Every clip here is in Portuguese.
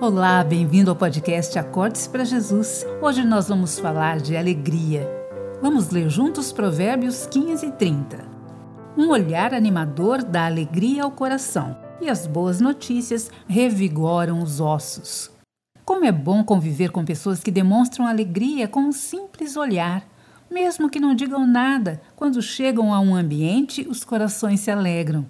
Olá, bem-vindo ao podcast Acordes para Jesus. Hoje nós vamos falar de alegria. Vamos ler juntos Provérbios 15 e 30. Um olhar animador dá alegria ao coração e as boas notícias revigoram os ossos. Como é bom conviver com pessoas que demonstram alegria com um simples olhar. Mesmo que não digam nada, quando chegam a um ambiente, os corações se alegram.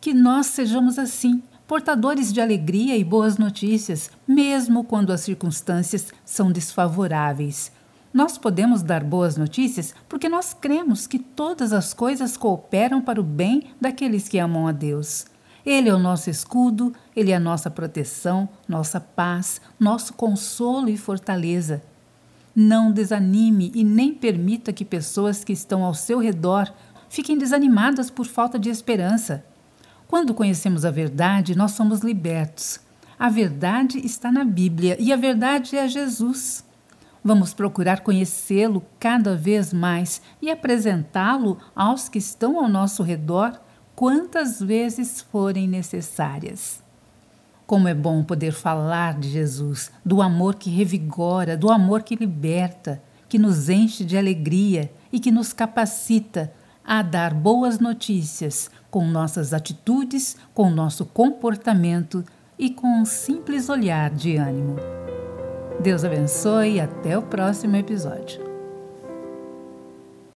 Que nós sejamos assim portadores de alegria e boas notícias, mesmo quando as circunstâncias são desfavoráveis. Nós podemos dar boas notícias porque nós cremos que todas as coisas cooperam para o bem daqueles que amam a Deus. Ele é o nosso escudo, ele é a nossa proteção, nossa paz, nosso consolo e fortaleza. Não desanime e nem permita que pessoas que estão ao seu redor fiquem desanimadas por falta de esperança. Quando conhecemos a verdade, nós somos libertos. A verdade está na Bíblia e a verdade é Jesus. Vamos procurar conhecê-lo cada vez mais e apresentá-lo aos que estão ao nosso redor quantas vezes forem necessárias. Como é bom poder falar de Jesus, do amor que revigora, do amor que liberta, que nos enche de alegria e que nos capacita a dar boas notícias com nossas atitudes, com nosso comportamento e com um simples olhar de ânimo. Deus abençoe e até o próximo episódio.